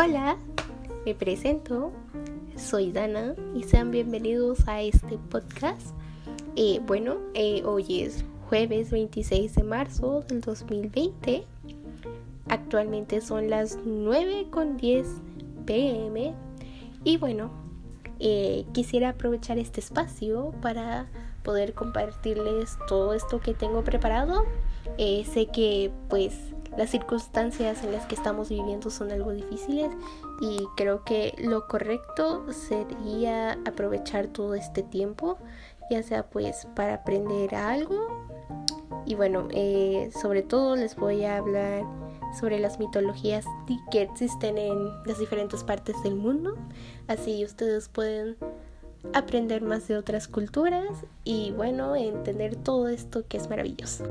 Hola, me presento, soy Dana y sean bienvenidos a este podcast. Eh, bueno, eh, hoy es jueves 26 de marzo del 2020. Actualmente son las 9 con 10 pm y bueno, eh, quisiera aprovechar este espacio para poder compartirles todo esto que tengo preparado. sé que pues las circunstancias en las que estamos viviendo son algo difíciles y creo que lo correcto sería aprovechar todo este tiempo, ya sea pues para aprender algo y bueno, eh, sobre todo les voy a hablar sobre las mitologías que existen en las diferentes partes del mundo, así ustedes pueden aprender más de otras culturas y bueno, entender todo esto que es maravilloso.